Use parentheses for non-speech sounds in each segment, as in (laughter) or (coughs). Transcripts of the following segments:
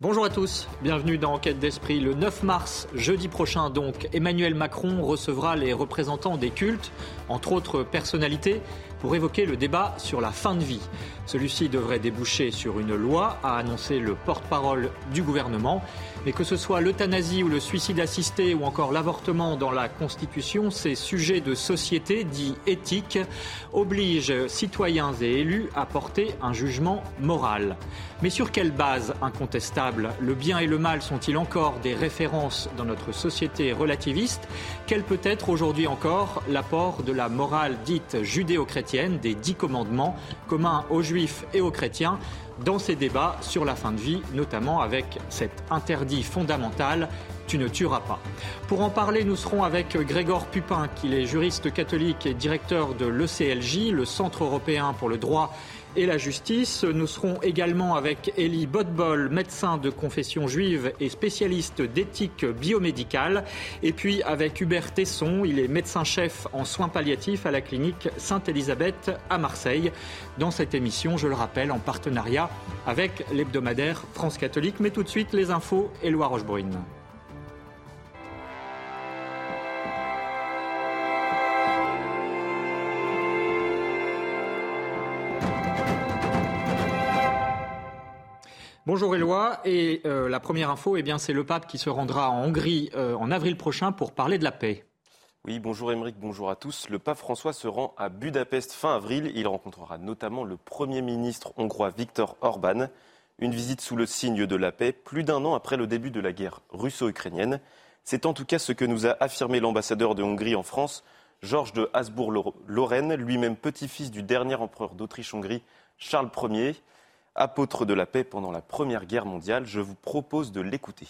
Bonjour à tous, bienvenue dans Enquête d'Esprit. Le 9 mars, jeudi prochain donc, Emmanuel Macron recevra les représentants des cultes, entre autres personnalités, pour évoquer le débat sur la fin de vie. Celui-ci devrait déboucher sur une loi, a annoncé le porte-parole du gouvernement. Mais que ce soit l'euthanasie ou le suicide assisté ou encore l'avortement dans la Constitution, ces sujets de société dits éthiques obligent citoyens et élus à porter un jugement moral. Mais sur quelle base incontestable? Le bien et le mal sont-ils encore des références dans notre société relativiste? Quel peut être aujourd'hui encore l'apport de la morale dite judéo-chrétienne? Des dix commandements communs aux juifs et aux chrétiens dans ces débats sur la fin de vie, notamment avec cet interdit fondamental tu ne tueras pas. Pour en parler, nous serons avec Grégor Pupin, qui est juriste catholique et directeur de l'ECLJ, le Centre européen pour le droit et la justice. Nous serons également avec Elie Botbol, médecin de confession juive et spécialiste d'éthique biomédicale. Et puis avec Hubert Tesson, il est médecin-chef en soins palliatifs à la clinique Sainte-Élisabeth à Marseille. Dans cette émission, je le rappelle, en partenariat avec l'hebdomadaire France catholique. Mais tout de suite, les infos, Éloi Rochebrune. Bonjour Éloi. Et euh, la première info, eh bien, c'est le pape qui se rendra en Hongrie euh, en avril prochain pour parler de la paix. Oui, bonjour Émeric, bonjour à tous. Le pape François se rend à Budapest fin avril. Il rencontrera notamment le Premier ministre hongrois Viktor Orban. Une visite sous le signe de la paix, plus d'un an après le début de la guerre russo-ukrainienne. C'est en tout cas ce que nous a affirmé l'ambassadeur de Hongrie en France, Georges de Habsbourg-Lorraine, lui-même petit-fils du dernier empereur d'Autriche-Hongrie, Charles Ier apôtre de la paix pendant la Première Guerre mondiale. Je vous propose de l'écouter.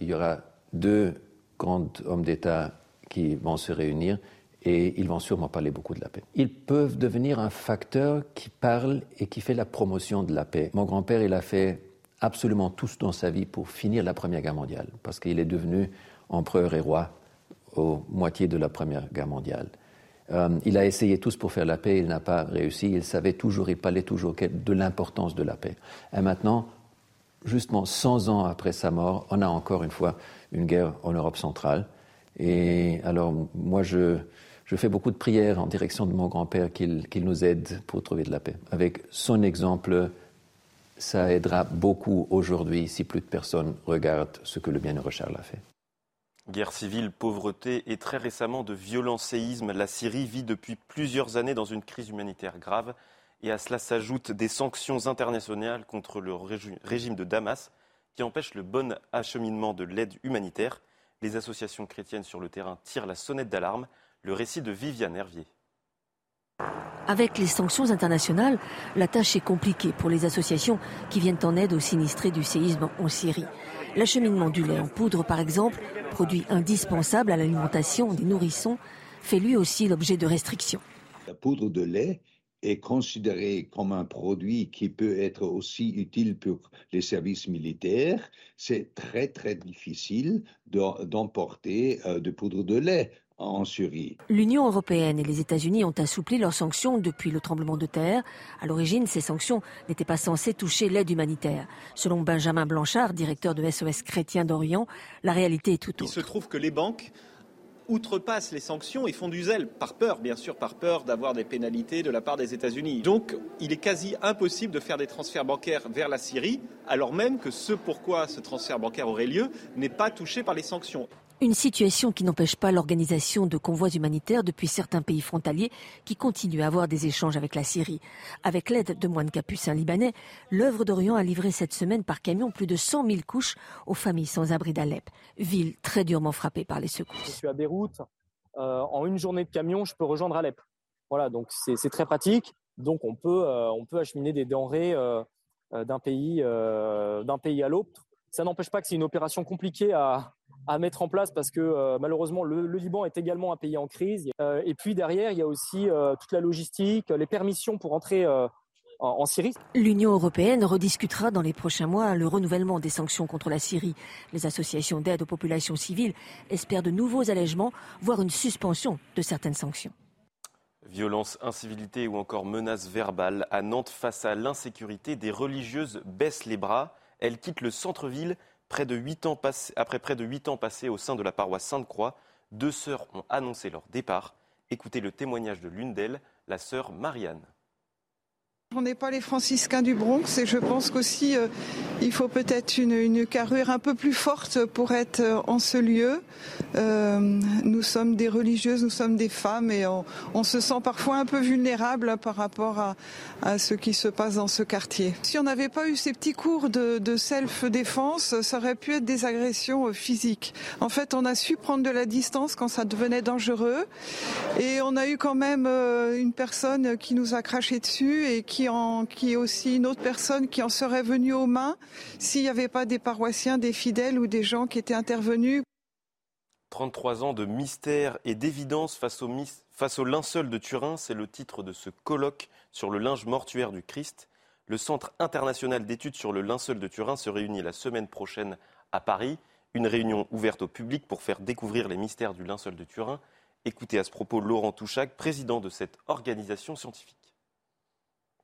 Il y aura deux grands hommes d'État qui vont se réunir et ils vont sûrement parler beaucoup de la paix. Ils peuvent devenir un facteur qui parle et qui fait la promotion de la paix. Mon grand-père, il a fait absolument tout dans sa vie pour finir la Première Guerre mondiale, parce qu'il est devenu empereur et roi au moitié de la Première Guerre mondiale. Euh, il a essayé tous pour faire la paix, il n'a pas réussi. Il savait toujours, il parlait toujours de l'importance de la paix. Et maintenant, justement 100 ans après sa mort, on a encore une fois une guerre en Europe centrale. Et alors, moi, je, fais beaucoup de prières en direction de mon grand-père qu'il nous aide pour trouver de la paix. Avec son exemple, ça aidera beaucoup aujourd'hui si plus de personnes regardent ce que le bienheureux Charles a fait. Guerre civile, pauvreté et très récemment de violents séismes, la Syrie vit depuis plusieurs années dans une crise humanitaire grave et à cela s'ajoutent des sanctions internationales contre le régime de Damas qui empêchent le bon acheminement de l'aide humanitaire. Les associations chrétiennes sur le terrain tirent la sonnette d'alarme. Le récit de Viviane Hervier. Avec les sanctions internationales, la tâche est compliquée pour les associations qui viennent en aide aux sinistrés du séisme en Syrie. L'acheminement du lait en poudre, par exemple, produit indispensable à l'alimentation des nourrissons, fait lui aussi l'objet de restrictions. La poudre de lait est considérée comme un produit qui peut être aussi utile pour les services militaires. C'est très très difficile d'emporter euh, de poudre de lait en L'Union européenne et les États-Unis ont assoupli leurs sanctions depuis le tremblement de terre. À l'origine, ces sanctions n'étaient pas censées toucher l'aide humanitaire. Selon Benjamin Blanchard, directeur de SOS Chrétien d'Orient, la réalité est tout autre. Il se trouve que les banques outrepassent les sanctions et font du zèle, par peur, bien sûr, par peur d'avoir des pénalités de la part des États-Unis. Donc, il est quasi impossible de faire des transferts bancaires vers la Syrie, alors même que ce pourquoi ce transfert bancaire aurait lieu n'est pas touché par les sanctions. Une situation qui n'empêche pas l'organisation de convois humanitaires depuis certains pays frontaliers qui continuent à avoir des échanges avec la Syrie. Avec l'aide de moines capucins libanais, l'œuvre d'Orient a livré cette semaine par camion plus de 100 000 couches aux familles sans abri d'Alep, ville très durement frappée par les secousses. Je suis à Beyrouth. Euh, en une journée de camion, je peux rejoindre Alep. Voilà, donc c'est très pratique. Donc on peut, euh, on peut acheminer des denrées euh, d'un pays, d'un pays à l'autre. Ça n'empêche pas que c'est une opération compliquée à, à mettre en place parce que euh, malheureusement le, Liban est également un pays en crise. Euh, et puis derrière, il y a aussi euh, toute la logistique, les permissions pour entrer en Syrie. L'Union européenne rediscutera dans les prochains mois le renouvellement des sanctions contre la Syrie. Les associations d'aide aux populations civiles espèrent de nouveaux allègements, voire une suspension de certaines sanctions. Violence, incivilité ou encore menaces verbales. À Nantes, face à l'insécurité, des religieuses baissent les bras. Elles quittent le centre-ville après près de huit ans passés au sein de la paroisse Sainte-Croix. Deux sœurs ont annoncé leur départ. Écoutez le témoignage de l'une d'elles, la sœur Marianne. On n'est pas les franciscains du Bronx et je pense qu'aussi euh, il faut peut-être une, carrure un peu plus forte pour être euh, en ce lieu. Euh, nous sommes des religieuses, nous sommes des femmes et on, se sent parfois un peu vulnérable par rapport à, ce qui se passe dans ce quartier. Si on n'avait pas eu ces petits cours de, self-défense, ça aurait pu être des agressions physiques. En fait, on a su prendre de la distance quand ça devenait dangereux et on a eu quand même une personne qui nous a craché dessus et qui qui, est aussi une autre personne qui en serait venue aux mains s'il n'y avait pas des paroissiens, des fidèles ou des gens qui étaient intervenus. 33 ans de mystère et d'évidence face au, face au linceul de Turin, c'est le titre de ce colloque sur le linge mortuaire du Christ. Le Centre international d'études sur le linceul de Turin se réunit la semaine prochaine à Paris. Une réunion ouverte au public pour faire découvrir les mystères du linceul de Turin. Écoutez à ce propos Laurent Touchac, président de cette organisation scientifique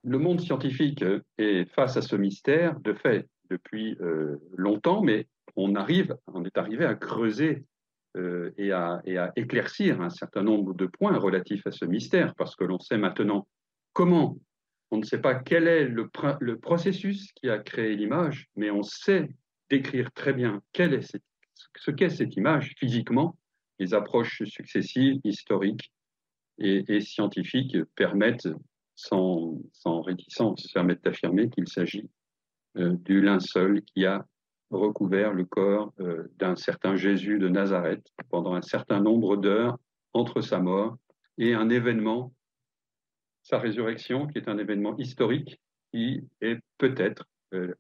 le monde scientifique est face à ce mystère, de fait, depuis euh, longtemps, mais on arrive, on est arrivé à creuser euh, et, à, éclaircir un certain nombre de points relatifs à ce mystère, parce que l'on sait maintenant comment. On ne sait pas quel est le, processus qui a créé l'image, mais on sait décrire très bien est ce qu'est cette image physiquement. Les approches successives, historiques et scientifiques permettent sans, réticence, permettre d'affirmer qu'il s'agit euh, du linceul qui a recouvert le corps euh, d'un certain Jésus de Nazareth pendant un certain nombre d'heures entre sa mort et un événement, sa résurrection, qui est un événement historique qui est peut-être euh,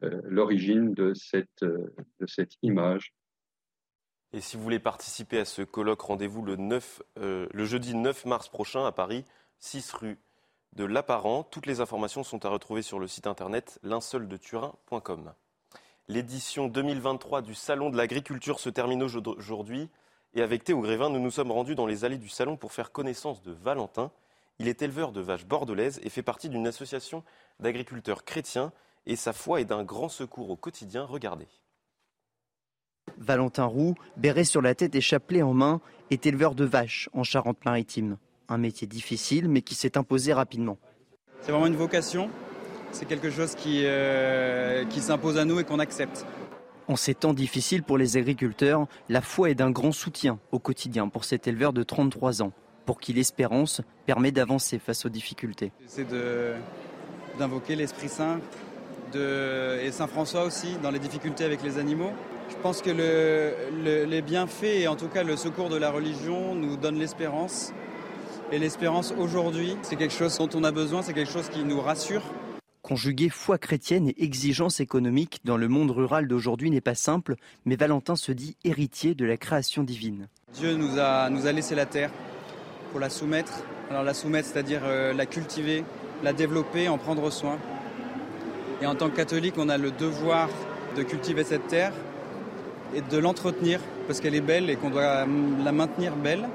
l'origine de cette, de cette image. Et si vous voulez participer à ce colloque, rendez-vous le, le jeudi 9 mars prochain à Paris, 6 rue de l'apparent. Toutes les informations sont à retrouver sur le site internet linceuldeturin.com. L'édition 2023 du Salon de l'agriculture se termine aujourd'hui. Et avec Théo Grévin, nous nous sommes rendus dans les allées du salon pour faire connaissance de Valentin. Il est éleveur de vaches bordelaises et fait partie d'une association d'agriculteurs chrétiens. Et sa foi est d'un grand secours au quotidien. Regardez. Valentin Roux, béret sur la tête et chapelet en main, est éleveur de vaches en Charente-Maritime un métier difficile mais qui s'est imposé rapidement. C'est vraiment une vocation, c'est quelque chose qui, euh, qui s'impose à nous et qu'on accepte. En ces temps difficiles pour les agriculteurs, la foi est d'un grand soutien au quotidien pour cet éleveur de 33 ans, pour qui l'espérance permet d'avancer face aux difficultés. C'est d'invoquer l'Esprit Saint de, et Saint François aussi dans les difficultés avec les animaux. Je pense que le, les bienfaits et en tout cas le secours de la religion nous donnent l'espérance et l'espérance aujourd'hui, c'est quelque chose dont on a besoin, c'est quelque chose qui nous rassure. Conjuguer foi chrétienne et exigence économique dans le monde rural d'aujourd'hui n'est pas simple, mais Valentin se dit héritier de la création divine. Dieu nous a, nous a laissé la terre pour la soumettre. Alors la soumettre, c'est-à-dire euh, la cultiver, la développer, en prendre soin. Et en tant que catholique, on a le devoir de cultiver cette terre et de l'entretenir parce qu'elle est belle et qu'on doit la maintenir belle.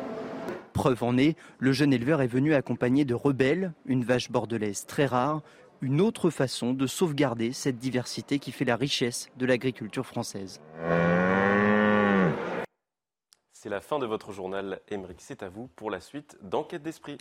Preuve en est, le jeune éleveur est venu accompagné de Rebelle, une vache bordelaise très rare, une autre façon de sauvegarder cette diversité qui fait la richesse de l'agriculture française. C'est la fin de votre journal. Émeric, c'est à vous pour la suite d'Enquête d'Esprit.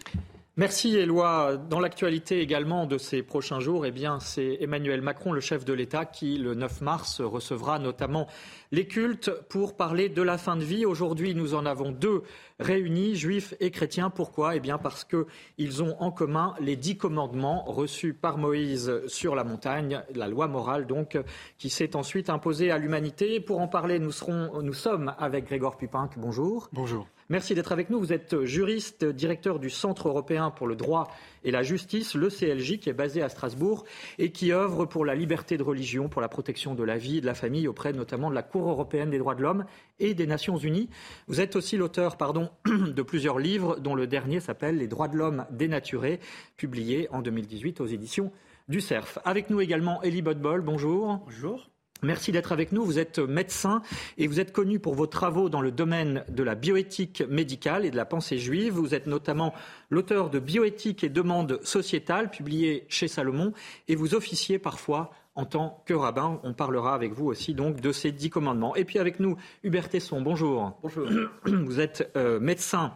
Merci Éloi. Dans l'actualité également de ces prochains jours, eh bien, c'est Emmanuel Macron, le chef de l'État, qui le 9 mars recevra notamment les cultes pour parler de la fin de vie. Aujourd'hui, nous en avons deux réunis, juifs et chrétiens. Pourquoi? Eh bien, parce qu'ils ont en commun les dix commandements reçus par Moïse sur la montagne, la loi morale donc, qui s'est ensuite imposée à l'humanité. Pour en parler, nous, serons, nous sommes avec Grégoire Pupinck. Bonjour. Bonjour. Merci d'être avec nous. Vous êtes juriste, directeur du Centre européen pour le droit et la justice, le CLJ, qui est basé à Strasbourg et qui œuvre pour la liberté de religion, pour la protection de la vie et de la famille auprès notamment de la Cour européenne des droits de l'homme et des Nations unies. Vous êtes aussi l'auteur pardon, (clears throat) de plusieurs livres, dont le dernier s'appelle Les droits de l'homme dénaturés, publié en 2018 aux éditions du CERF. Avec nous également Elie Bodbol, bonjour. Bonjour. Merci d'être avec nous. Vous êtes médecin et vous êtes connu pour vos travaux dans le domaine de la bioéthique médicale et de la pensée juive. Vous êtes notamment l'auteur de Bioéthique et demande sociétale, publié chez Salomon, et vous officiez parfois en tant que rabbin. On parlera avec vous aussi donc de ces dix commandements. Et puis avec nous, Hubert Tesson, bonjour. Bonjour. Vous êtes euh, médecin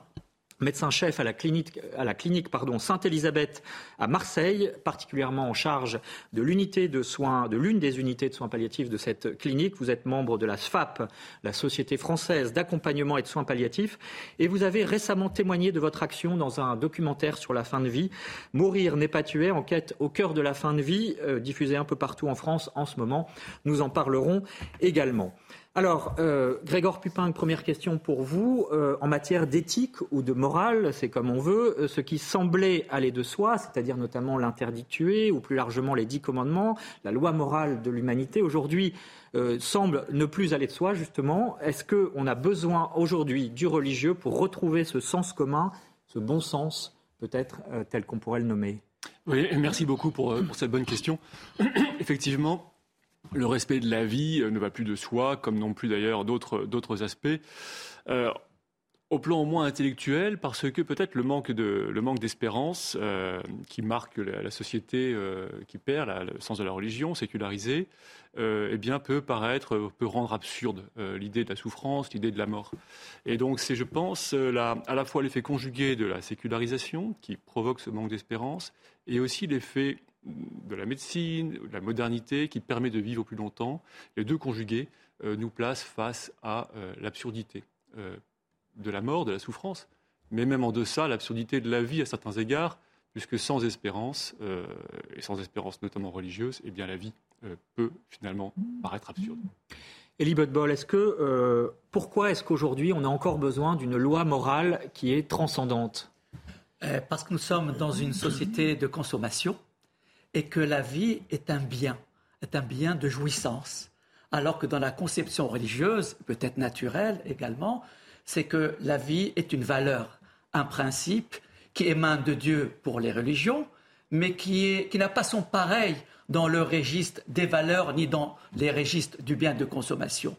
médecin-chef à la clinique, à la clinique pardon, Sainte-Élisabeth à Marseille, particulièrement en charge de l'unité de soins, de l'une des unités de soins palliatifs de cette clinique. Vous êtes membre de la SFAP, la Société française d'accompagnement et de soins palliatifs, et vous avez récemment témoigné de votre action dans un documentaire sur la fin de vie. Mourir n'est pas tuer, enquête au cœur de la fin de vie, euh, diffusée un peu partout en France en ce moment. Nous en parlerons également. Alors, euh, Grégor Pupin, première question pour vous. Euh, en matière d'éthique ou de morale, c'est comme on veut, euh, ce qui semblait aller de soi, c'est-à-dire notamment l'interdit de ou plus largement les dix commandements, la loi morale de l'humanité, aujourd'hui semble ne plus aller de soi, justement. Est-ce qu'on a besoin aujourd'hui du religieux pour retrouver ce sens commun, ce bon sens, peut-être tel qu'on pourrait le nommer? Oui, merci beaucoup pour cette bonne question. (coughs) Effectivement, le respect de la vie euh, ne va plus de soi, comme non plus d'ailleurs d'autres aspects. Euh, au plan au moins intellectuel, parce que peut-être le manque d'espérance euh, qui marque la, société qui perd le sens de la religion sécularisée, eh bien peut paraître, peut rendre absurde l'idée de la souffrance, l'idée de la mort. Et donc c'est, je pense, à la fois l'effet conjugué de la sécularisation qui provoque ce manque d'espérance, et aussi l'effet de la médecine, de la modernité qui permet de vivre plus longtemps, les deux conjugués euh, nous placent face à euh, l'absurdité euh, de la mort, de la souffrance, mais même en deçà, l'absurdité de la vie à certains égards, puisque sans espérance, et sans espérance notamment religieuse, eh bien la vie peut finalement paraître absurde. Elie Botbol, est-ce que pourquoi est-ce qu'aujourd'hui on a encore besoin d'une loi morale qui est transcendante? Parce que nous sommes dans une société de consommation et que la vie est un bien, est un bien de jouissance. Alors que dans la conception religieuse, peut-être naturelle également, c'est que la vie est une valeur, un principe qui émane de Dieu pour les religions, mais qui, n'a pas son pareil dans le registre des valeurs ni dans les registres du bien de consommation.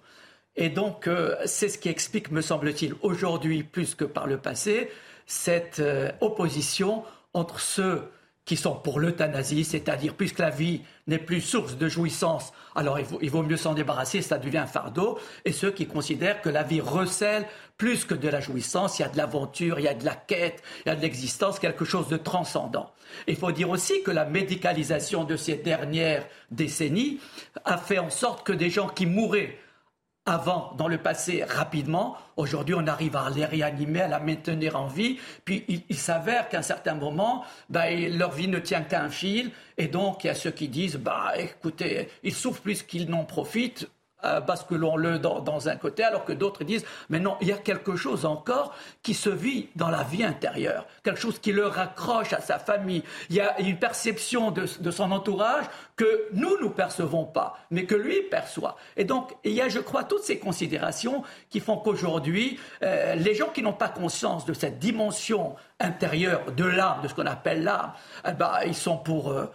Et donc, euh, c'est ce qui explique, me semble-t-il, aujourd'hui plus que par le passé, cette euh, opposition entre ceux qui sont pour l'euthanasie, c'est-à-dire puisque la vie n'est plus source de jouissance, alors il vaut, mieux s'en débarrasser, ça devient un fardeau, et ceux qui considèrent que la vie recèle plus que de la jouissance, il y a de l'aventure, il y a de la quête, il y a de l'existence, quelque chose de transcendant. Il faut dire aussi que la médicalisation de ces dernières décennies a fait en sorte que des gens qui mouraient avant, dans le passé, rapidement. Aujourd'hui, on arrive à les réanimer, à la maintenir en vie. Puis il, s'avère qu'à un certain moment, bah, leur vie ne tient qu'à un fil. Et donc, il y a ceux qui disent, bah, écoutez, ils souffrent plus qu'ils n'en profitent euh, basculons-le dans, dans, un côté, alors que d'autres disent, mais non, il y a quelque chose encore qui se vit dans la vie intérieure, quelque chose qui le raccroche à sa famille. Il y a une perception de, son entourage que nous, nous percevons pas, mais que lui perçoit. Et donc, il y a, je crois, toutes ces considérations qui font qu'aujourd'hui, euh, les gens qui n'ont pas conscience de cette dimension intérieure de l'âme, de ce qu'on appelle l'âme, eh ben, ils sont pour euh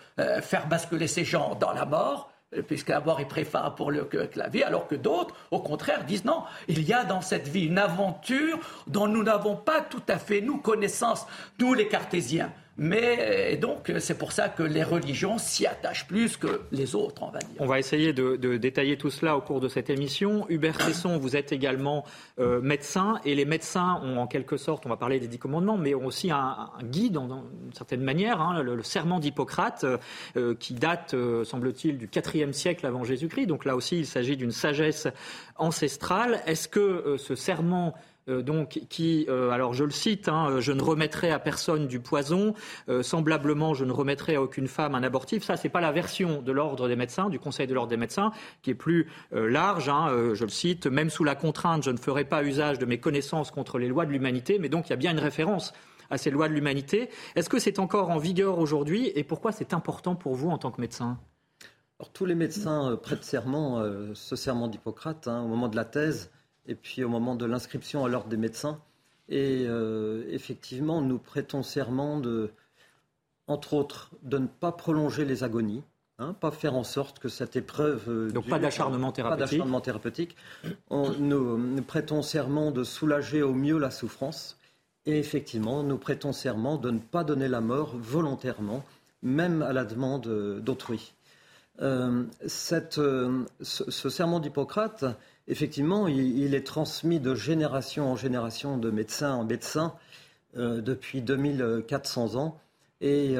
faire basculer ces gens dans la mort mort est préférable pour le, la vie, alors que d'autres, au contraire, disent non, il y a dans cette vie une aventure dont nous n'avons pas tout à fait, nous, connaissance, nous les cartésiens. Mais donc, c'est pour ça que les religions s'y attachent plus que les autres, on va dire. On va essayer de, détailler tout cela au cours de cette émission. Hubert Tesson, vous êtes également euh, médecin, et les médecins ont en quelque sorte, on va parler des dix commandements, mais ont aussi un, guide, d'une certaine manière, hein, le, serment d'Hippocrate, euh, qui date, euh, semble-t-il, du IVe siècle avant Jésus-Christ. Donc là aussi, il s'agit d'une sagesse ancestrale. Est-ce que ce serment euh, donc qui, euh, alors je le cite, hein, je ne remettrai à personne du poison, euh, semblablement je ne remettrai à aucune femme un abortif. Ça, c'est pas la version de l'ordre des médecins, du Conseil de l'ordre des médecins, qui est plus large. Hein, je le cite, même sous la contrainte, je ne ferai pas usage de mes connaissances contre les lois de l'humanité. Mais donc il y a bien une référence à ces lois de l'humanité. Est-ce que c'est encore en vigueur aujourd'hui et pourquoi c'est important pour vous en tant que médecin? Alors, tous les médecins prêtent serment, ce serment d'Hippocrate, hein, au moment de la thèse, et puis au moment de l'inscription à l'ordre des médecins. Et euh, effectivement, nous prêtons serment de, entre autres, de ne pas prolonger les agonies, Hein, pas faire en sorte que cette épreuve. Euh, Donc pas d'acharnement thérapeutique. Pas d'acharnement thérapeutique. nous, prêtons serment de soulager au mieux la souffrance. Et effectivement, nous prêtons serment de ne pas donner la mort volontairement, même à la demande d'autrui. Euh, ce, serment d'Hippocrate, effectivement, il, est transmis de génération en génération, de médecin en médecin, euh, depuis 2400 ans. Et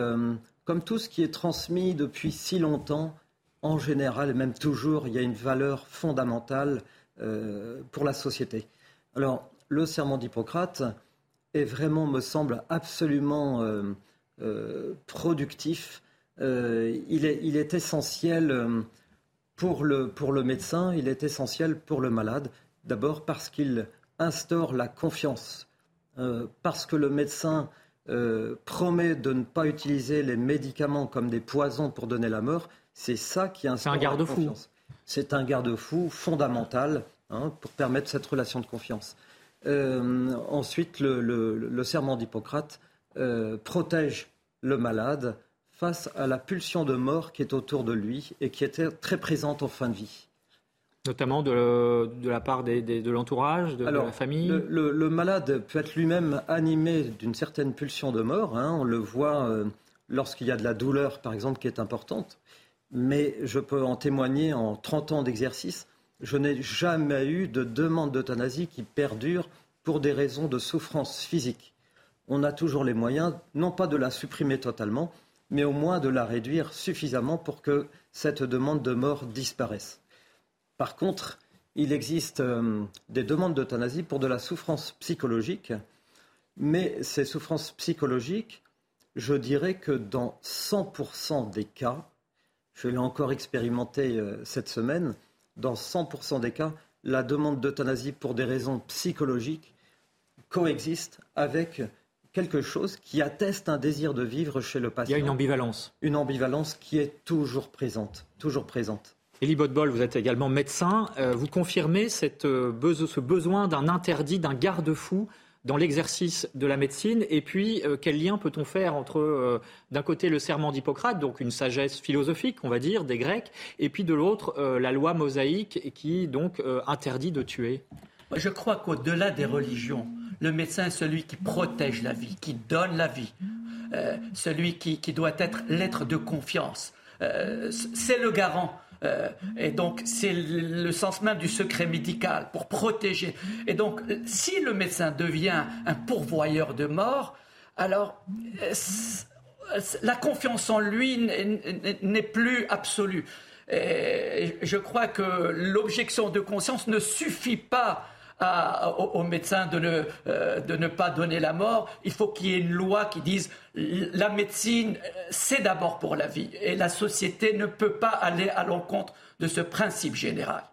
comme tout ce qui est transmis depuis si longtemps, en général, même toujours, il y a une valeur fondamentale euh, pour la société. Alors, le serment d'Hippocrate est vraiment, me semble, absolument euh, euh, productif. Il, est, essentiel pour le, pour le médecin, il est essentiel pour le malade. D'abord parce qu'il instaure la confiance, parce que le médecin euh, promet de ne pas utiliser les médicaments comme des poisons pour donner la mort, c'est ça qui instaure un garde-fou. C'est un garde-fou fondamental hein, pour permettre cette relation de confiance. Euh, ensuite, le, serment d'Hippocrate euh, protège le malade face à la pulsion de mort qui est autour de lui et qui était très présente en fin de vie. Notamment de, la part de l'entourage, de, la famille le, malade peut être lui-même animé d'une certaine pulsion de mort. Hein. on le voit euh, lorsqu'il y a de la douleur, par exemple, qui est importante. Mais je peux en témoigner en 30 ans d'exercice. Je n'ai jamais eu de demande d'euthanasie qui perdure pour des raisons de souffrance physique. On a toujours les moyens, non pas de la supprimer totalement, mais au moins de la réduire suffisamment pour que cette demande de mort disparaisse. Par contre, il existe euh, des demandes d'euthanasie pour de la souffrance psychologique, mais ces souffrances psychologiques, je dirais que dans 100% des cas, je l'ai encore expérimenté euh, cette semaine, dans 100% des cas, la demande d'euthanasie pour des raisons psychologiques coexiste avec quelque chose qui atteste un désir de vivre chez le patient. Il y a une ambivalence. Une ambivalence qui est toujours présente, toujours présente. Elie Botbol, vous êtes également médecin. Euh, vous confirmez cette, euh, ce besoin d'un interdit, d'un garde-fou dans l'exercice de la médecine Et puis, euh, quel lien peut-on faire entre, d'un côté, le serment d'Hippocrate, donc une sagesse philosophique, on va dire, des Grecs, et puis de l'autre, la loi mosaïque qui, donc, interdit de tuer? Je crois qu'au-delà des religions, le médecin est celui qui protège la vie, qui donne la vie, celui qui, qui, doit être l'être de confiance. c'est le garant euh, et donc, c'est le sens même du secret médical pour protéger. Et donc, si le médecin devient un pourvoyeur de mort, alors euh, la confiance en lui n'est plus absolue. Et je crois que l'objection de conscience ne suffit pas aux, médecins de ne, euh, de ne pas donner la mort. Il faut qu'il y ait une loi qui dise la médecine, c'est d'abord pour la vie. Et la société ne peut pas aller à l'encontre de ce principe général.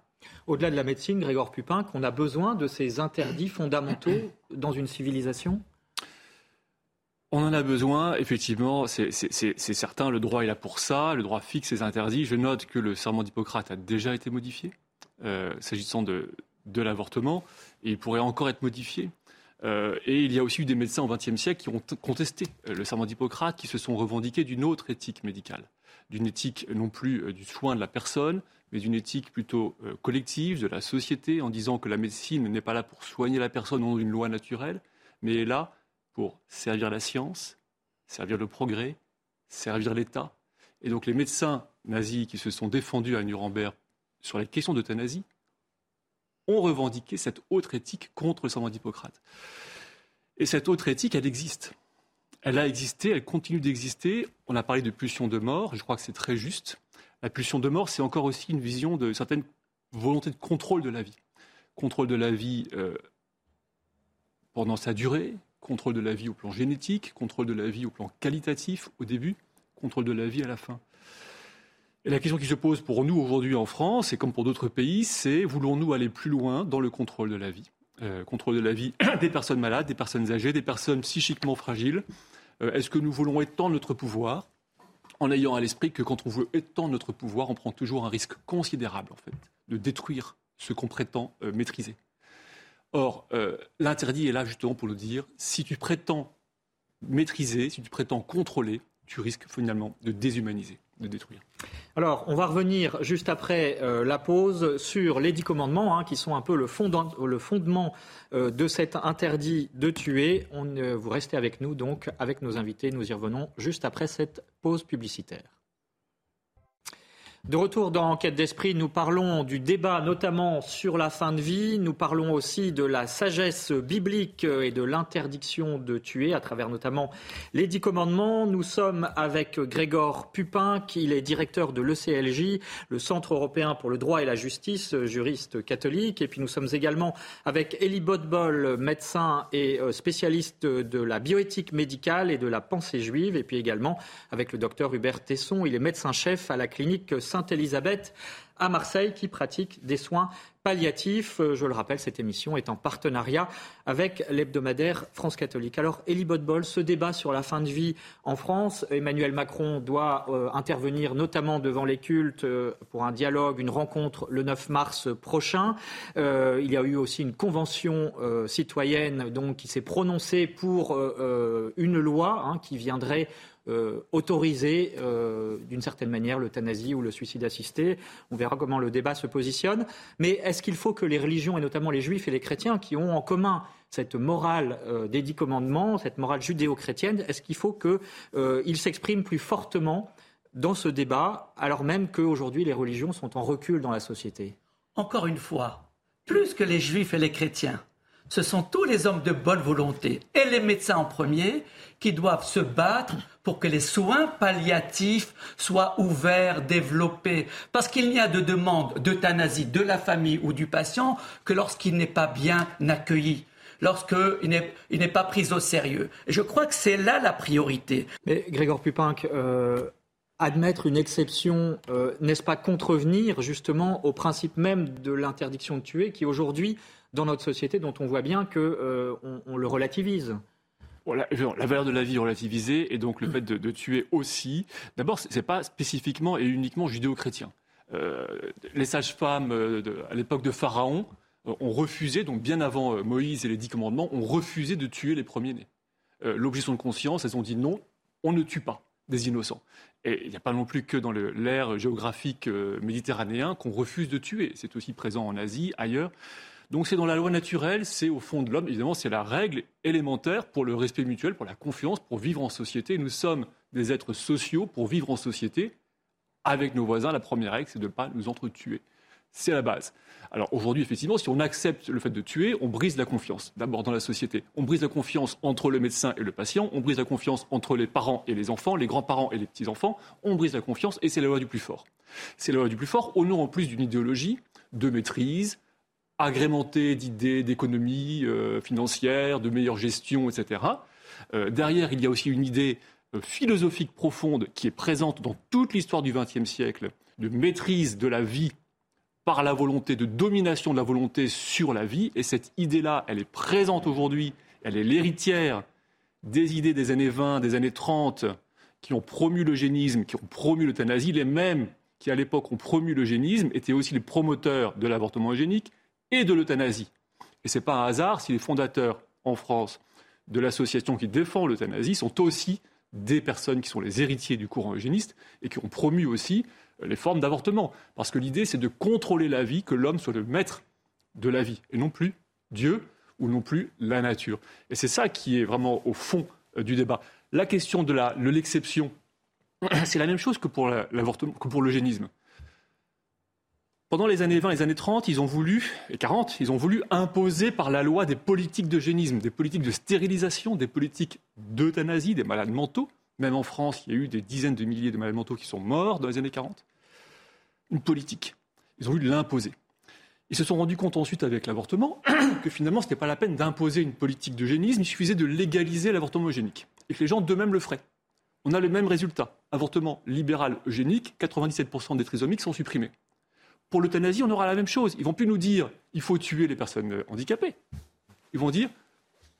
Au-delà de la médecine, Grégor Pupin, qu'on a besoin de ces interdits fondamentaux (coughs) dans une civilisation? On en a besoin, effectivement, c'est certain, le droit est là pour ça, le droit fixe ses interdits. Je note que le serment d'Hippocrate a déjà été modifié, euh, s'agissant de, de l'avortement, et il pourrait encore être modifié. Euh, et il y a aussi eu des médecins au XXe siècle qui ont contesté euh, le serment d'Hippocrate, qui se sont revendiqués d'une autre éthique médicale, d'une éthique non plus euh, du soin de la personne, mais d'une éthique plutôt collective de la société, en disant que la médecine n'est pas là pour soigner la personne dans une loi naturelle, mais est là pour servir la science, servir le progrès, servir l'État. Et donc les médecins nazis qui se sont défendus à Nuremberg sur la question d'euthanasie ont revendiqué cette autre éthique contre le serment d'Hippocrate. Et cette autre éthique, elle existe. Elle a existé, elle continue d'exister. On a parlé de pulsion de mort, je crois que c'est très juste. La pulsion de mort, c'est encore aussi une vision de certaines volonté de contrôle de la vie. Contrôle de la vie euh, pendant sa durée, contrôle de la vie au plan génétique, contrôle de la vie au plan qualitatif au début, contrôle de la vie à la fin. La question qui se pose pour nous aujourd'hui en France, et comme pour d'autres pays, c'est voulons-nous aller plus loin dans le contrôle de la vie euh, Contrôle de la vie (clears throat) des personnes malades, des personnes âgées, des personnes psychiquement fragiles. Euh, est-ce que nous voulons étendre notre pouvoir en ayant à l'esprit que quand on veut étendre notre pouvoir, on prend toujours un risque considérable, en fait, de détruire ce qu'on prétend euh, maîtriser? Or, l'interdit est là justement pour nous dire, si tu prétends maîtriser, si tu prétends contrôler, tu risques finalement de déshumaniser, de détruire. Alors, on va revenir juste après euh, la pause sur les dix commandements, hein, qui sont un peu le, fondement euh, de cet interdit de tuer. On, vous restez avec nous, donc, avec nos invités. Nous y revenons juste après cette pause publicitaire. De retour dans Enquête d'esprit, nous parlons du débat notamment sur la fin de vie. Nous parlons aussi de la sagesse biblique et de l'interdiction de tuer à travers notamment les dix commandements. Nous sommes avec Grégor Pupin, qui est directeur de l'ECLJ, le Centre européen pour le droit et la justice, juriste catholique. Et puis nous sommes également avec Elie Bodbol, médecin et euh, spécialiste de la bioéthique médicale et de la pensée juive. Et puis également avec le docteur Hubert Tesson, il est médecin-chef à la clinique Sainte-Élisabeth à Marseille qui pratique des soins palliatifs. Euh, je le rappelle, cette émission est en partenariat avec l'hebdomadaire France catholique. Alors, Elie Bodbol, ce débat sur la fin de vie en France, Emmanuel Macron doit euh, intervenir notamment devant les cultes euh, pour un dialogue, une rencontre le 9 mars prochain. il y a eu aussi une convention citoyenne qui s'est prononcée pour une loi hein, qui viendrait euh, autoriser euh, d'une certaine manière l'euthanasie ou le suicide assisté. On verra comment le débat se positionne. Mais est-ce qu'il faut que les religions, et notamment les juifs et les chrétiens, qui ont en commun cette morale euh, des dix commandements, cette morale judéo-chrétienne, est-ce qu'il faut qu'ils s'expriment plus fortement dans ce débat, alors même qu'aujourd'hui les religions sont en recul dans la société? Encore une fois, plus que les juifs et les chrétiens, ce sont tous les hommes de bonne volonté, et les médecins en premier, qui doivent se battre pour que les soins palliatifs soient ouverts, développés. Parce qu'il n'y a de demande d'euthanasie de la famille ou du patient que lorsqu'il n'est pas bien accueilli lorsqu'il n'est pas pris au sérieux. Et je crois que c'est là la priorité. Mais Grégor Pupinck, euh, admettre une exception, euh, n'est-ce pas contrevenir justement au principe même de l'interdiction de tuer qui aujourd'hui dans notre société dont on voit bien qu'on euh, on le relativise. la, valeur de la vie relativisée et donc le fait de, tuer aussi. D'abord, ce n'est pas spécifiquement et uniquement judéo-chrétien. Euh, les sages-femmes euh, à l'époque de Pharaon ont refusé, donc bien avant Moïse et les dix commandements, ont refusé de tuer les premiers-nés. L'objection de conscience, elles ont dit non, on ne tue pas des innocents. Et il n'y a pas non plus que dans l'ère géographique méditerranéen qu'on refuse de tuer. C'est aussi présent en Asie, ailleurs. Donc c'est dans la loi naturelle, c'est au fond de l'homme, évidemment, c'est la règle élémentaire pour le respect mutuel, pour la confiance, pour vivre en société. Nous sommes des êtres sociaux pour vivre en société avec nos voisins. La première règle, c'est de ne pas nous entretuer. C'est la base. Alors aujourd'hui, effectivement, si on accepte le fait de tuer, on brise la confiance, d'abord dans la société. On brise la confiance entre le médecin et le patient, on brise la confiance entre les parents et les enfants, les grands-parents et les petits-enfants, on brise la confiance et c'est la loi du plus fort. C'est la loi du plus fort au nom en plus d'une idéologie de maîtrise, agrémenté d'idées d'économie euh, financière, de meilleure gestion, etc. Euh, derrière, il y a aussi une idée euh, philosophique profonde qui est présente dans toute l'histoire du XXe siècle, de maîtrise de la vie par la volonté, de domination de la volonté sur la vie. Et cette idée-là, elle est présente aujourd'hui, elle est l'héritière des idées des années 20, des années 30, qui ont promu l'eugénisme, qui ont promu l'euthanasie. Les mêmes qui, à l'époque, ont promu l'eugénisme étaient aussi les promoteurs de l'avortement eugénique et de l'euthanasie. Et ce n'est pas un hasard si les fondateurs en France de l'association qui défend l'euthanasie sont aussi des personnes qui sont les héritiers du courant eugéniste et qui ont promu aussi euh, les formes d'avortement. Parce que l'idée, c'est de contrôler la vie, que l'homme soit le maître de la vie, et non plus Dieu ou non plus la nature. Et c'est ça qui est vraiment au fond euh, du débat. La question de l'exception, (clears throat) c'est la même chose que pour l'avortement, que pour l'eugénisme. Pendant les années 20 et les années 30, ils ont voulu, et 40, ils ont voulu imposer par la loi des politiques d'eugénisme, des politiques de stérilisation, des politiques d'euthanasie des malades mentaux. Même en France, il y a eu des dizaines de milliers de malades mentaux qui sont morts dans les années 40. Une politique. Ils ont voulu l'imposer. Ils se sont rendus compte ensuite avec l'avortement que finalement, ce n'était pas la peine d'imposer une politique d'eugénisme, il suffisait de légaliser l'avortement eugénique. Et que les gens d'eux-mêmes le feraient. On a le même résultat. Avortement libéral eugénique, 97% des trisomiques sont supprimés. Pour l'euthanasie, on aura la même chose. Ils vont plus nous dire il faut tuer les personnes handicapées. Ils vont dire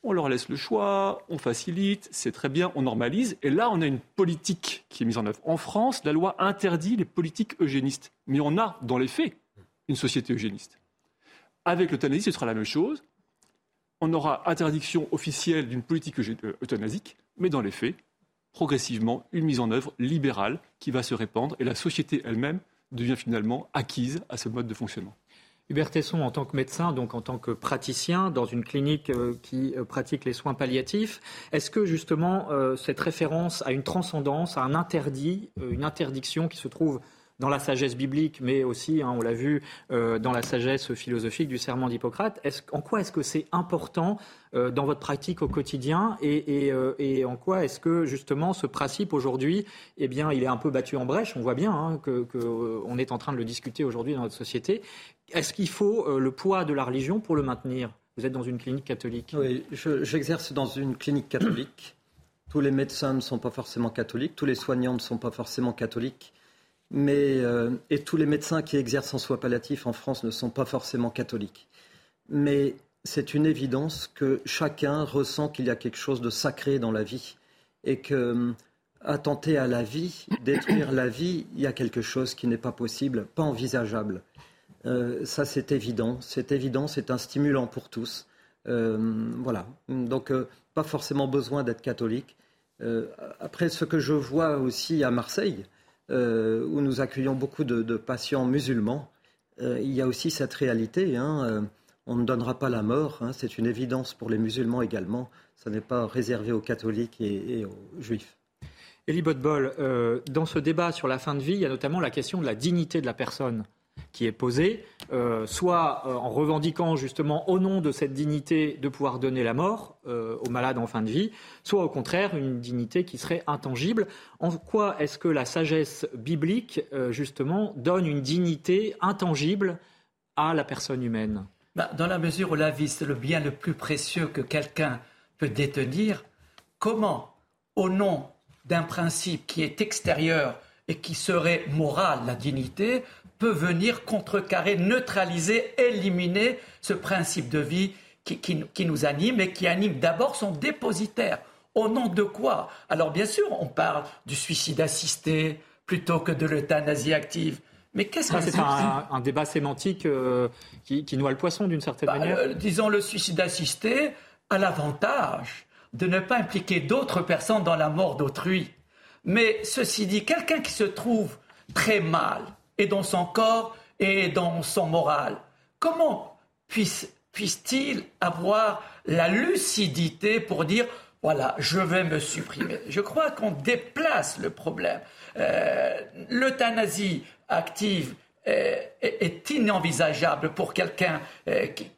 on leur laisse le choix, on facilite, c'est très bien, on normalise. Et là, on a une politique qui est mise en œuvre. En France, la loi interdit les politiques eugénistes. Mais on a, dans les faits, une société eugéniste. Avec l'euthanasie, ce sera la même chose. On aura interdiction officielle d'une politique euh, euthanasique, mais dans les faits, progressivement une mise en œuvre libérale qui va se répandre et la société elle-même devient finalement acquise à ce mode de fonctionnement. Hubert Tesson, en tant que médecin, donc en tant que praticien dans une clinique euh, qui euh, pratique les soins palliatifs, est-ce que justement euh, cette référence à une transcendance, à un interdit, une interdiction qui se trouve dans la sagesse biblique, mais aussi, hein, on l'a vu, euh, dans la sagesse philosophique du serment d'Hippocrate. en quoi est-ce que c'est important euh, dans votre pratique au quotidien euh, et, en quoi est-ce que justement ce principe aujourd'hui, eh bien, il est un peu battu en brèche? On voit bien hein, qu'on est en train de le discuter aujourd'hui dans notre société. Est-ce qu'il faut le poids de la religion pour le maintenir? Vous êtes dans une clinique catholique. Oui, j'exerce dans une clinique catholique. Tous les médecins ne sont pas forcément catholiques, tous les soignants ne sont pas forcément catholiques mais, euh, et tous les médecins qui exercent en soins palliatifs en France ne sont pas forcément catholiques. Mais c'est une évidence que chacun ressent qu'il y a quelque chose de sacré dans la vie et que euh, attenter à la vie, détruire la vie, il y a quelque chose qui n'est pas possible, pas envisageable. Euh, ça, c'est évident. C'est évident, c'est un stimulant pour tous. voilà. Donc, pas forcément besoin d'être catholique. après, ce que je vois aussi à Marseille, euh, où nous accueillons beaucoup de, patients musulmans, euh, il y a aussi cette réalité. Hein, euh, on ne donnera pas la mort, hein, c'est une évidence pour les musulmans également. Ça n'est pas réservé aux catholiques et, aux juifs. Elie Botbol, dans ce débat sur la fin de vie, il y a notamment la question de la dignité de la personne qui est posée, euh, soit euh, en revendiquant justement au nom de cette dignité de pouvoir donner la mort euh, aux malades en fin de vie, soit au contraire une dignité qui serait intangible. En quoi est-ce que la sagesse biblique justement donne une dignité intangible à la personne humaine? Bah, Dans la mesure où la vie c'est le bien le plus précieux que quelqu'un peut détenir, comment, au nom d'un principe qui est extérieur et qui serait moral, la dignité, peut venir contrecarrer, neutraliser, éliminer ce principe de vie qui, nous anime et qui anime d'abord son dépositaire. Au nom de quoi? Alors bien sûr, on parle du suicide assisté plutôt que de l'euthanasie active. Mais qu'est-ce que c'est un, débat sémantique euh, qui, noie le poisson d'une certaine bah, manière. Euh, disons le suicide assisté a l'avantage de ne pas impliquer d'autres personnes dans la mort d'autrui. Mais ceci dit, quelqu'un qui se trouve très mal, et dans son corps et dans son moral. Comment puisse, puisse-t-il avoir la lucidité pour dire voilà, je vais me supprimer? Je crois qu'on déplace le problème. Euh, l'euthanasie active est, inenvisageable pour quelqu'un euh, qui,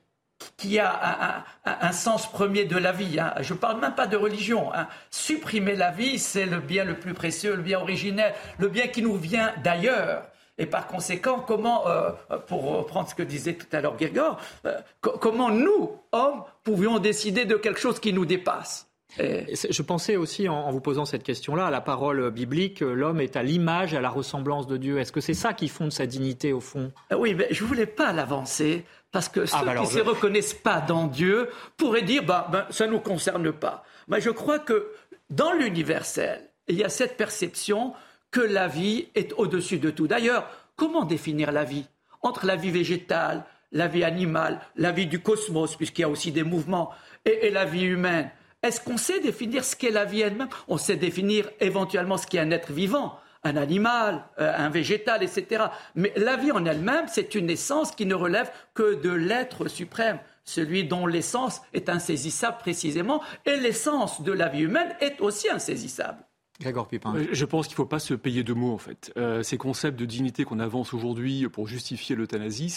qui a un, sens premier de la vie. Hein. Je ne parle même pas de religion. Hein. Supprimer la vie, c'est le bien le plus précieux, le bien originel, le bien qui nous vient d'ailleurs. Et par conséquent, comment, euh, pour reprendre ce que disait tout à l'heure Gregor, euh, comment nous, hommes, pouvions décider de quelque chose qui nous dépasse? Je pensais aussi, en, vous posant cette question-là, à la parole biblique, l'homme est à l'image à la ressemblance de Dieu. Est-ce que c'est ça qui fonde sa dignité, au fond? Euh, Oui, mais je ne voulais pas l'avancer, parce que ah, ceux bah qui ne se reconnaissent pas dans Dieu pourraient dire, bah, ben, ça ne nous concerne pas. Mais je crois que dans l'universel, il y a cette perception que la vie est au-dessus de tout. D'ailleurs, comment définir la vie Entre la vie végétale, la vie animale, la vie du cosmos, puisqu'il y a aussi des mouvements, et, la vie humaine? Est-ce qu'on sait définir ce qu'est la vie elle-même? On sait définir éventuellement ce qu'est un être vivant, un animal, euh, un végétal, etc. Mais la vie en elle-même, c'est une essence qui ne relève que de l'être suprême, celui dont l'essence est insaisissable précisément, et l'essence de la vie humaine est aussi insaisissable. Grégoire. Euh, je pense qu'il ne faut pas se payer de mots, en fait. Euh, ces concepts de dignité qu'on avance aujourd'hui pour justifier l'euthanasie,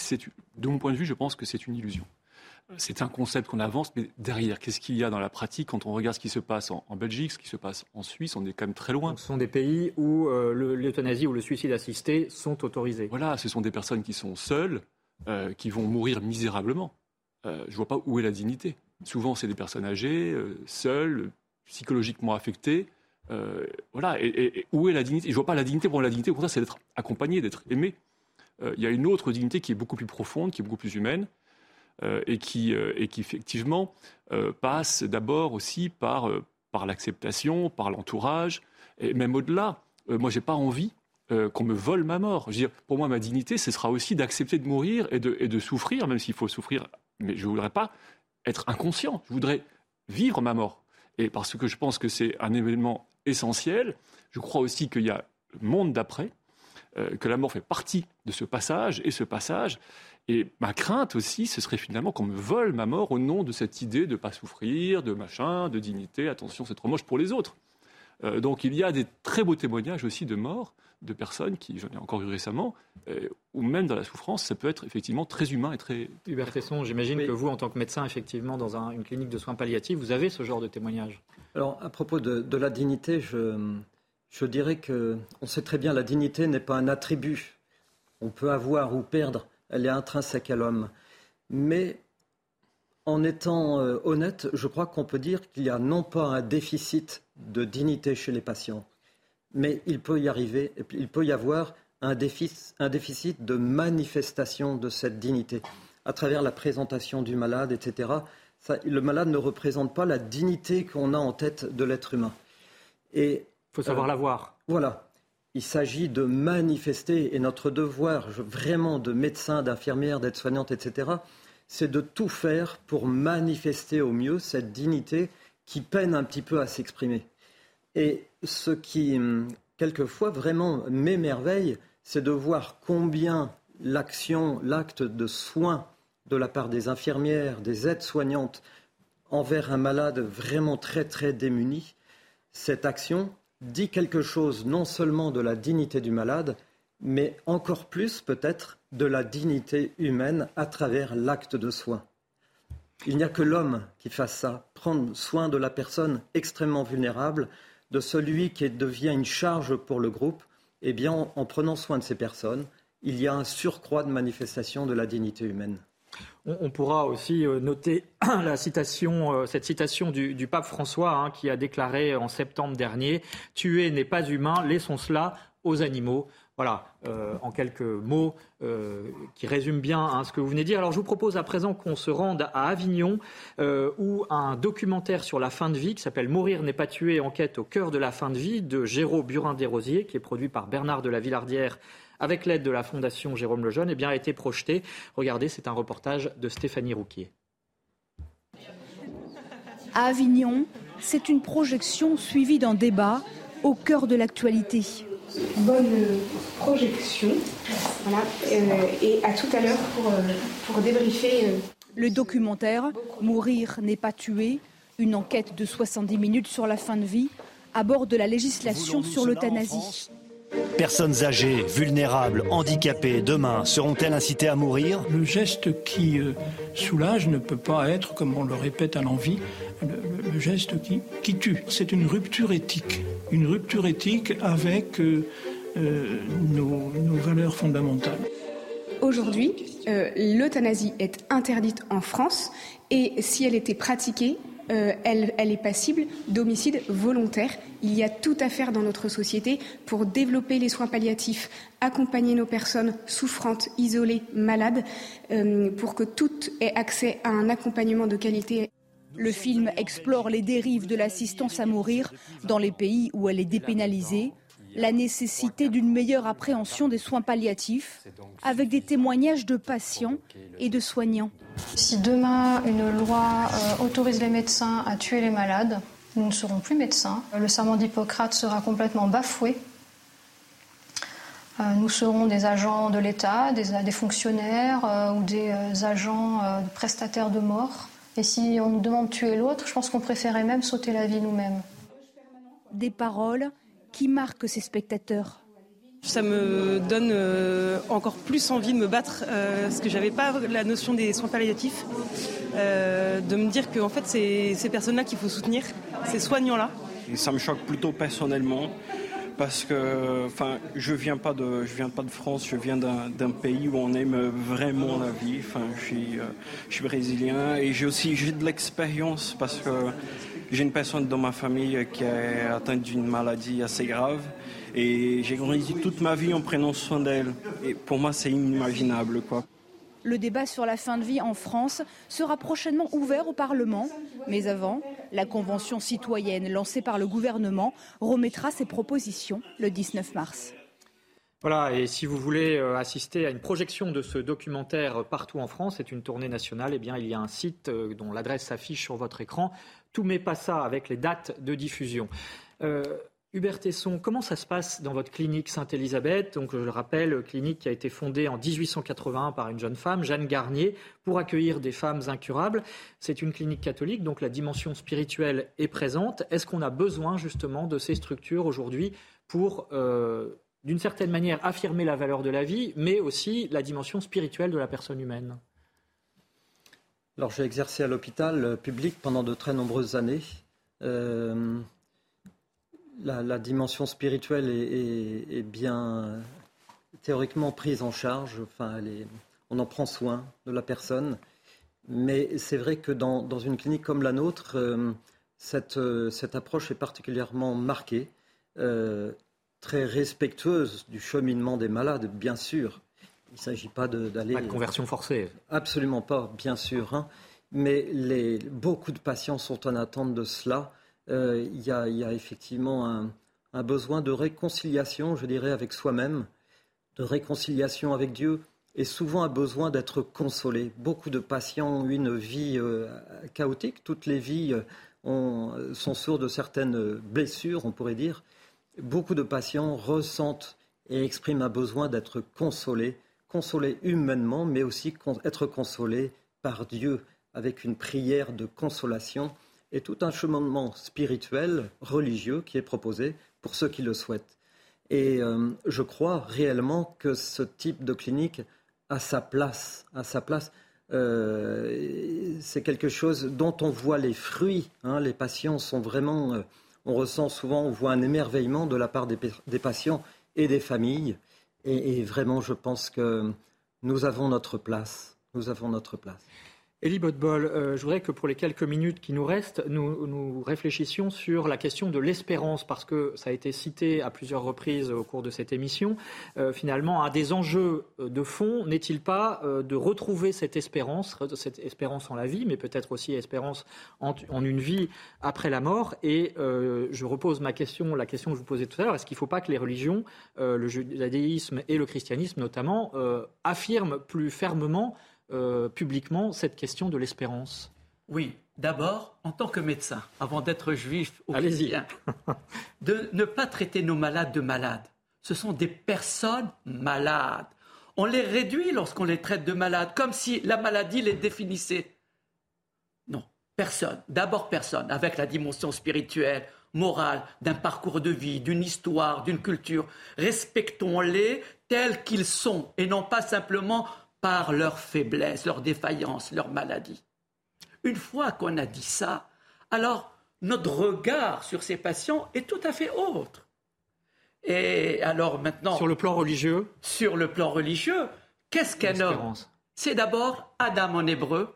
de mon point de vue, je pense que c'est une illusion. C'est un concept qu'on avance, mais derrière, qu'est-ce qu'il y a dans la pratique Quand on regarde ce qui se passe en, Belgique, ce qui se passe en Suisse, on est quand même très loin. ce sont des pays où euh, l'euthanasie ou le suicide assisté sont autorisés. Voilà, ce sont des personnes qui sont seules, qui vont mourir misérablement. je ne vois pas où est la dignité. Souvent, c'est des personnes âgées, seules, psychologiquement affectées, euh, voilà, et, où est la dignité? Je ne vois pas la dignité pour la dignité, au contraire, c'est d'être accompagné, d'être aimé. Euh, il y a une autre dignité qui est beaucoup plus profonde, qui est beaucoup plus humaine, euh, et, qui, et qui effectivement passe d'abord aussi par, par l'acceptation, par l'entourage, et même au-delà. moi, j'ai pas envie qu'on me vole ma mort. Je veux dire, pour moi, ma dignité, ce sera aussi d'accepter de mourir et de, et de souffrir, même s'il faut souffrir. Mais je ne voudrais pas être inconscient. Je voudrais vivre ma mort. Et parce que je pense que c'est un événement essentiel. Je crois aussi qu'il y a le monde d'après, euh, que la mort fait partie de ce passage, et ce passage, et ma crainte aussi, ce serait finalement qu'on me vole ma mort au nom de cette idée de ne pas souffrir, de machin, de dignité, attention, c'est trop moche pour les autres. Euh, donc il y a des très beaux témoignages aussi de morts de personnes qui, j'en ai encore vu récemment, euh, ou même dans la souffrance, ça peut être effectivement très humain et très... Hubert Tesson, j'imagine que vous, en tant que médecin, effectivement, dans une clinique de soins palliatifs, vous avez ce genre de témoignages. Alors, à propos de, la dignité, je, je dirais que on sait très bien la dignité n'est pas un attribut. On peut avoir ou perdre, elle est intrinsèque à l'homme. Mais en étant euh, honnête, je crois qu'on peut dire qu'il y a non pas un déficit de dignité chez les patients, mais il peut y arriver, il peut y avoir un déficit, un déficit de manifestation de cette dignité à travers la présentation du malade, etc. le malade ne représente pas la dignité qu'on a en tête de l'être humain. Il faut savoir euh, la voir. Voilà. Il s'agit de manifester, et notre devoir vraiment de médecin, d'infirmière, d'aide-soignante, etc., c'est de tout faire pour manifester au mieux cette dignité qui peine un petit peu à s'exprimer. Et ce qui, hum, quelquefois, vraiment m'émerveille, c'est de voir combien l'action, l'acte de soin de la part des infirmières, des aides-soignantes envers un malade vraiment très très démuni, cette action dit quelque chose non seulement de la dignité du malade, mais encore plus peut-être de la dignité humaine à travers l'acte de soin. Il n'y a que l'homme qui fasse ça, prendre soin de la personne extrêmement vulnérable, de celui qui devient une charge pour le groupe. Eh bien, en prenant soin de ces personnes, il y a un surcroît de manifestation de la dignité humaine. On, pourra aussi euh, noter (clears throat) euh, cette citation du, pape François hein, qui a déclaré en septembre dernier Tuer n'est pas humain, laissons cela aux animaux. Voilà, euh, en quelques mots, qui résument bien hein, ce que vous venez de dire. Alors je vous propose à présent qu'on se rende à Avignon, où un documentaire sur la fin de vie qui s'appelle Mourir n'est pas tuer, enquête au cœur de la fin de vie de Géraud Burin-Desrosiers, qui est produit par Bernard de la Villardière avec l'aide de la Fondation Jérôme Lejeune, eh bien, a été projeté. Regardez, c'est un reportage de Stéphanie Rouquier. À Avignon, c'est une projection suivie d'un débat au cœur de l'actualité. Bonne projection. Voilà. Euh, et à tout à l'heure pour, euh, pour débriefer. Euh. Le documentaire Mourir n'est pas tué, une enquête de 70 minutes sur la fin de vie, aborde la législation sur l'euthanasie. Personnes âgées, vulnérables, handicapées, demain, seront-elles incitées à mourir? Le geste qui euh, soulage ne peut pas être, comme on le répète à l'envie, le, geste qui, tue. C'est une rupture éthique. Une rupture éthique avec euh, euh, nos, valeurs fondamentales. Aujourd'hui, l'euthanasie est interdite en France et si elle était pratiquée, euh, elle, est passible d'homicide volontaire. Il y a tout à faire dans notre société pour développer les soins palliatifs, accompagner nos personnes souffrantes, isolées, malades, euh, pour que toutes aient accès à un accompagnement de qualité. Le film explore les dérives de l'assistance à mourir dans les pays où elle est dépénalisée la nécessité d'une meilleure appréhension des soins palliatifs, avec des témoignages de patients et de soignants. Si demain une loi euh, autorise les médecins à tuer les malades, nous ne serons plus médecins. Le serment d'Hippocrate sera complètement bafoué. Euh, nous serons des agents de l'État, des, fonctionnaires euh, ou des agents prestataires de mort. Et si on nous demande de tuer l'autre, je pense qu'on préférait même sauter la vie nous-mêmes. Des paroles qui marque ses spectateurs. Ça me donne euh, encore plus envie de me battre, euh, parce que j'avais pas la notion des soins palliatifs, euh, de me dire que en fait c'est ces personnes-là qu'il faut soutenir, ces soignants-là. Ça me choque plutôt personnellement parce que enfin je viens pas de viens pas de France je viens d'un pays où on aime vraiment la vie enfin je suis je suis brésilien et j'ai aussi de l'expérience parce que j'ai une personne dans ma famille qui est atteinte d'une maladie assez grave et j'ai grandi toute ma vie en prenant soin d'elle. Et pour moi, c'est inimaginable. Quoi. Le débat sur la fin de vie en France sera prochainement ouvert au Parlement. Mais avant, la Convention citoyenne lancée par le gouvernement remettra ses propositions le 19 mars. Voilà, et si vous voulez euh, assister à une projection de ce documentaire partout en France, c'est une tournée nationale, eh bien, il y a un site euh, dont l'adresse s'affiche sur votre écran. Tout met pas ça avec les dates de diffusion. Euh, Hubert Tesson, comment ça se passe dans votre clinique Sainte-Élisabeth Donc, je le rappelle, clinique qui a été fondée en 1881 par une jeune femme, Jeanne Garnier, pour accueillir des femmes incurables. C'est une clinique catholique, donc la dimension spirituelle est présente. Est-ce qu'on a besoin justement de ces structures aujourd'hui pour, euh, d'une certaine manière, affirmer la valeur de la vie, mais aussi la dimension spirituelle de la personne humaine? Alors, j'ai exercé à l'hôpital public pendant de très nombreuses années. Euh, la, dimension spirituelle est, bien théoriquement prise en charge. Enfin, on en prend soin de la personne. Mais c'est vrai que dans, une clinique comme la nôtre, euh, euh, cette, approche est particulièrement marquée, euh, très respectueuse du cheminement des malades, bien sûr. Il ne s'agit pas d'aller. Pas de conversion forcée. Absolument pas, bien sûr. Hein. Mais beaucoup de patients sont en attente de cela. Euh, il y, a, effectivement un, besoin de réconciliation, je dirais, avec soi-même, de réconciliation avec Dieu, et souvent un besoin d'être consolé. Beaucoup de patients ont une vie euh, chaotique, toutes les vies euh, sont sourdes de certaines blessures, on pourrait dire. Beaucoup de patients ressentent et expriment un besoin d'être consolés, consolés humainement, mais aussi être consolés par Dieu avec une prière de consolation et tout un cheminement spirituel, religieux qui est proposé pour ceux qui le souhaitent. Et euh, je crois réellement que ce type de clinique a sa place, a sa place. Euh, c'est quelque chose dont on voit les fruits. Hein. les patients sont vraiment, euh, on ressent souvent, on voit un émerveillement de la part des, patients et des familles. et, vraiment, je pense que nous avons notre place. Nous avons notre place. Elie Botbol, euh, je voudrais que pour les quelques minutes qui nous restent, nous, réfléchissions sur la question de l'espérance, parce que ça a été cité à plusieurs reprises au cours de cette émission. Euh, finalement, un des enjeux euh, de fond n'est-il pas de retrouver cette espérance, cette espérance en la vie, mais peut-être aussi espérance en, une vie après la mort? Et je repose ma question, la question que je vous posais tout à l'heure, est-ce qu'il ne faut pas que les religions, le judaïsme et le christianisme notamment, affirment plus fermement euh, publiquement cette question de l'espérance Oui, d'abord, en tant que médecin, avant d'être juif ou Allez-y. de ne pas traiter nos malades de malades. Ce sont des personnes malades. On les réduit lorsqu'on les traite de malades, comme si la maladie les définissait. Non, personne. D'abord personne, avec la dimension spirituelle, morale, d'un parcours de vie, d'une histoire, d'une culture. Respectons-les tels qu'ils sont et non pas simplement par leur faiblesse, leur défaillance, leur maladie. Une fois qu'on a dit ça, alors notre regard sur ces patients est tout à fait autre. Et alors maintenant. Sur le plan religieux Sur le plan religieux, qu'est-ce qu'un homme C'est d'abord Adam en hébreu.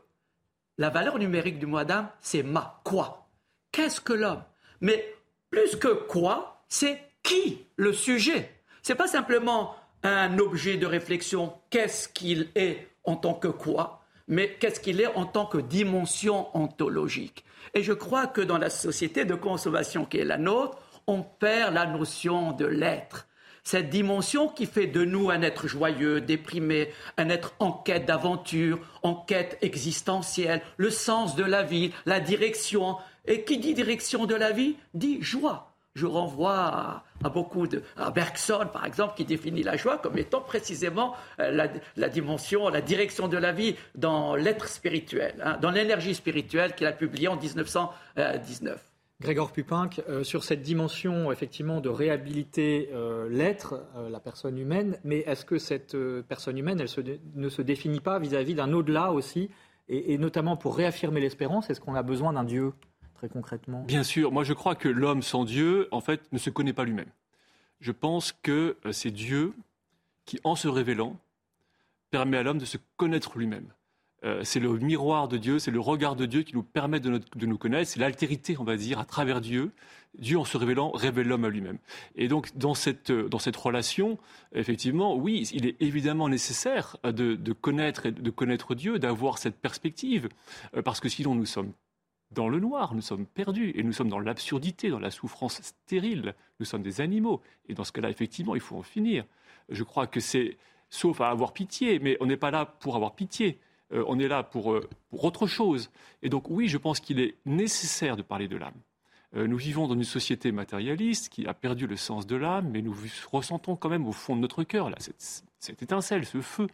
La valeur numérique du mot Adam, c'est ma, quoi. Qu'est-ce que l'homme? Mais plus que quoi, c'est qui le sujet? C'est pas simplement un objet de réflexion, qu'est-ce qu'il est en tant que quoi, mais qu'est-ce qu'il est en tant que dimension ontologique? Et je crois que dans la société de consommation qui est la nôtre, on perd la notion de l'être. Cette dimension qui fait de nous un être joyeux, déprimé, un être en quête d'aventure, en quête existentielle, le sens de la vie, la direction. Et qui dit direction de la vie dit joie je renvoie à, beaucoup de. à Bergson, par exemple, qui définit la joie comme étant précisément euh, la, dimension, la direction de la vie dans l'être spirituel, hein, dans l'énergie spirituelle qu'il a publiée en 1919. Grégor Pupinck, euh, sur cette dimension effectivement de réhabiliter euh, l'être, la personne humaine, mais est-ce que cette personne humaine, elle ne se définit pas vis-à-vis d'un au-delà aussi, et notamment pour réaffirmer l'espérance, est-ce qu'on a besoin d'un Dieu? Concrètement Bien sûr, moi je crois que l'homme sans Dieu, en fait, ne se connaît pas lui-même. Je pense que euh, c'est Dieu qui, en se révélant, permet à l'homme de se connaître lui-même. Euh, c'est le miroir de Dieu, c'est le regard de Dieu qui nous permet de, nous connaître, c'est l'altérité, on va dire, à travers Dieu. Dieu, en se révélant, révèle l'homme à lui-même. Et donc, dans cette, euh, dans cette relation, effectivement, oui, il est évidemment nécessaire de, connaître, de connaître Dieu, d'avoir cette perspective, parce que sinon nous sommes dans le noir, nous sommes perdus et nous sommes dans l'absurdité, dans la souffrance stérile. Nous sommes des animaux. Et dans ce cas-là, effectivement, il faut en finir. Je crois que c'est, sauf à avoir pitié, mais on n'est pas là pour avoir pitié. Euh, on est là pour, euh, pour, autre chose. Et donc, oui, je pense qu'il est nécessaire de parler de l'âme. Euh, nous vivons dans une société matérialiste qui a perdu le sens de l'âme, mais nous ressentons quand même au fond de notre cœur là, cette, cette étincelle, ce feu.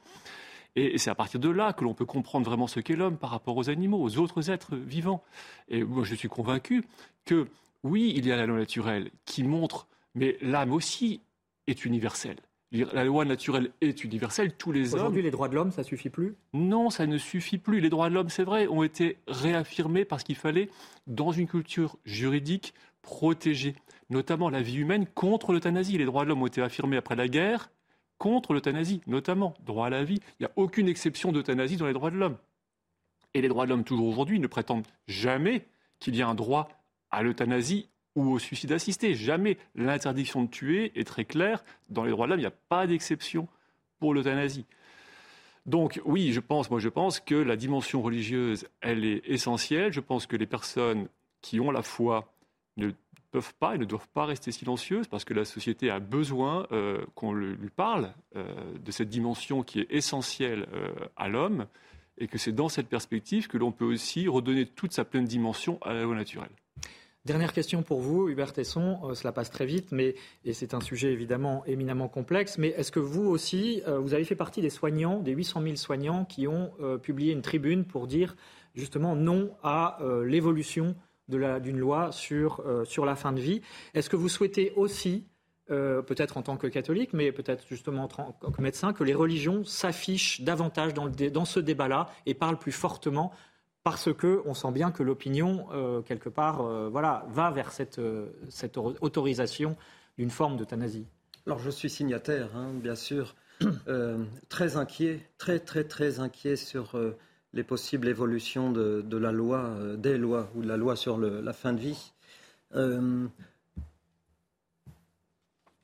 Et c'est à partir de là que l'on peut comprendre vraiment ce qu'est l'homme par rapport aux animaux, aux autres êtres vivants. Et moi, je suis convaincu que oui, il y a la loi naturelle qui montre, mais l'âme aussi est universelle. La loi naturelle est universelle, tous les hommes. Aujourd'hui, les droits de l'homme, ça suffit plus? Non, ça ne suffit plus. Les droits de l'homme, c'est vrai, ont été réaffirmés parce qu'il fallait, dans une culture juridique, protéger notamment la vie humaine contre l'euthanasie. Les droits de l'homme ont été affirmés après la guerre contre l'euthanasie, notamment droit à la vie. Il n'y a aucune exception d'euthanasie dans les droits de l'homme. Et les droits de l'homme, toujours aujourd'hui, ne prétendent jamais qu'il y a un droit à l'euthanasie ou au suicide assisté. Jamais. L'interdiction de tuer est très claire. Dans les droits de l'homme, il n'y a pas d'exception pour l'euthanasie. Donc oui, je pense, que la dimension religieuse, elle est essentielle. Je pense que les personnes qui ont la foi pas et ne doivent pas rester silencieuses parce que la société a besoin euh, qu'on lui parle euh, de cette dimension qui est essentielle euh, à l'homme et que c'est dans cette perspective que l'on peut aussi redonner toute sa pleine dimension à la loi naturelle. Dernière question pour vous, Hubert Tesson. Cela passe très vite, mais et c'est un sujet évidemment éminemment complexe. Mais est-ce que vous aussi, vous avez fait partie des soignants, des 800 000 soignants qui ont publié une tribune pour dire justement non à l'évolution d'une loi sur, sur la fin de vie Est-ce que vous souhaitez aussi peut-être en tant que catholique, mais peut-être justement en tant que médecin, que les religions s'affichent davantage dans, le, dans ce débat-là et parlent plus fortement parce qu'on sent bien que l'opinion, euh, quelque part, euh, voilà, va vers cette, euh, cette autorisation d'une forme d'euthanasie? Alors je suis signataire, hein, bien sûr, très inquiet, très très très inquiet sur les possibles évolutions de, loi, des lois ou de la loi sur la fin de vie.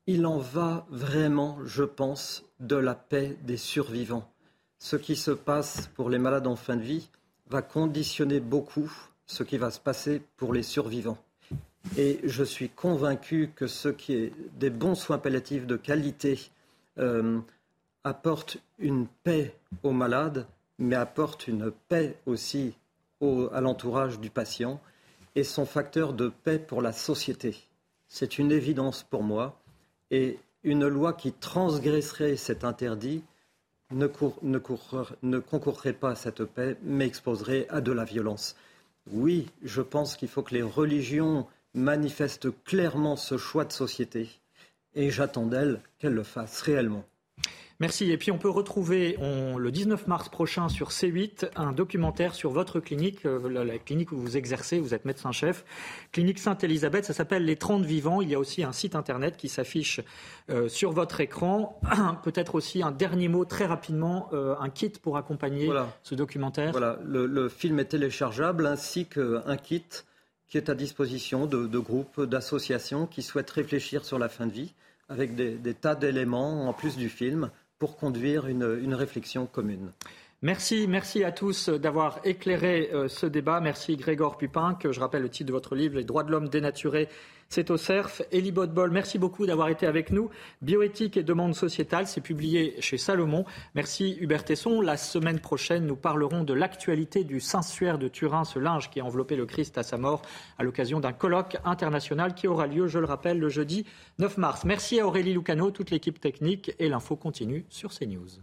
il en va vraiment, je pense, de la paix des survivants. Ce qui se passe pour les malades en fin de vie, va conditionner beaucoup ce qui va se passer pour les survivants. Et je suis convaincu que ce qui est des bons soins palliatifs de qualité euh, apporte une paix aux malades, mais apporte une paix aussi au, à l'entourage du patient et sont facteurs de paix pour la société. C'est une évidence pour moi. Et une loi qui transgresserait cet interdit ne, ne, concourrait pas à cette paix, mais exposerait à de la violence. Oui, je pense qu'il faut que les religions manifestent clairement ce choix de société, et j'attends d'elles qu'elles le fassent réellement. Merci. Et puis on peut retrouver le 19 mars prochain sur C8 un documentaire sur votre clinique, euh, la, clinique où vous exercez, vous êtes médecin-chef, clinique Sainte-Élisabeth. Ça s'appelle Les 30 vivants. Il y a aussi un site internet qui s'affiche euh, sur votre écran. (clears throat) Peut-être aussi un dernier mot très rapidement, euh, un kit pour accompagner ce documentaire. Voilà, le, film est téléchargeable ainsi qu'un kit qui est à disposition de, groupes, d'associations qui souhaitent réfléchir sur la fin de vie avec des tas d'éléments en plus du film pour conduire une, réflexion commune. Merci, merci à tous d'avoir éclairé euh, ce débat. Merci Grégor Pupin, que je rappelle le titre de votre livre, Les droits de l'homme dénaturés, c'est au CERF. Elie Bodbol, merci beaucoup d'avoir été avec nous. Bioéthique et demande sociétale, c'est publié chez Salomon. Merci Hubert Tesson. La semaine prochaine, nous parlerons de l'actualité du Saint-Suaire de Turin, ce linge qui a enveloppé le Christ à sa mort, à l'occasion d'un colloque international qui aura lieu, je le rappelle, le jeudi 9 mars. Merci à Aurélie Lucano, toute l'équipe technique et l'info continue sur CNews.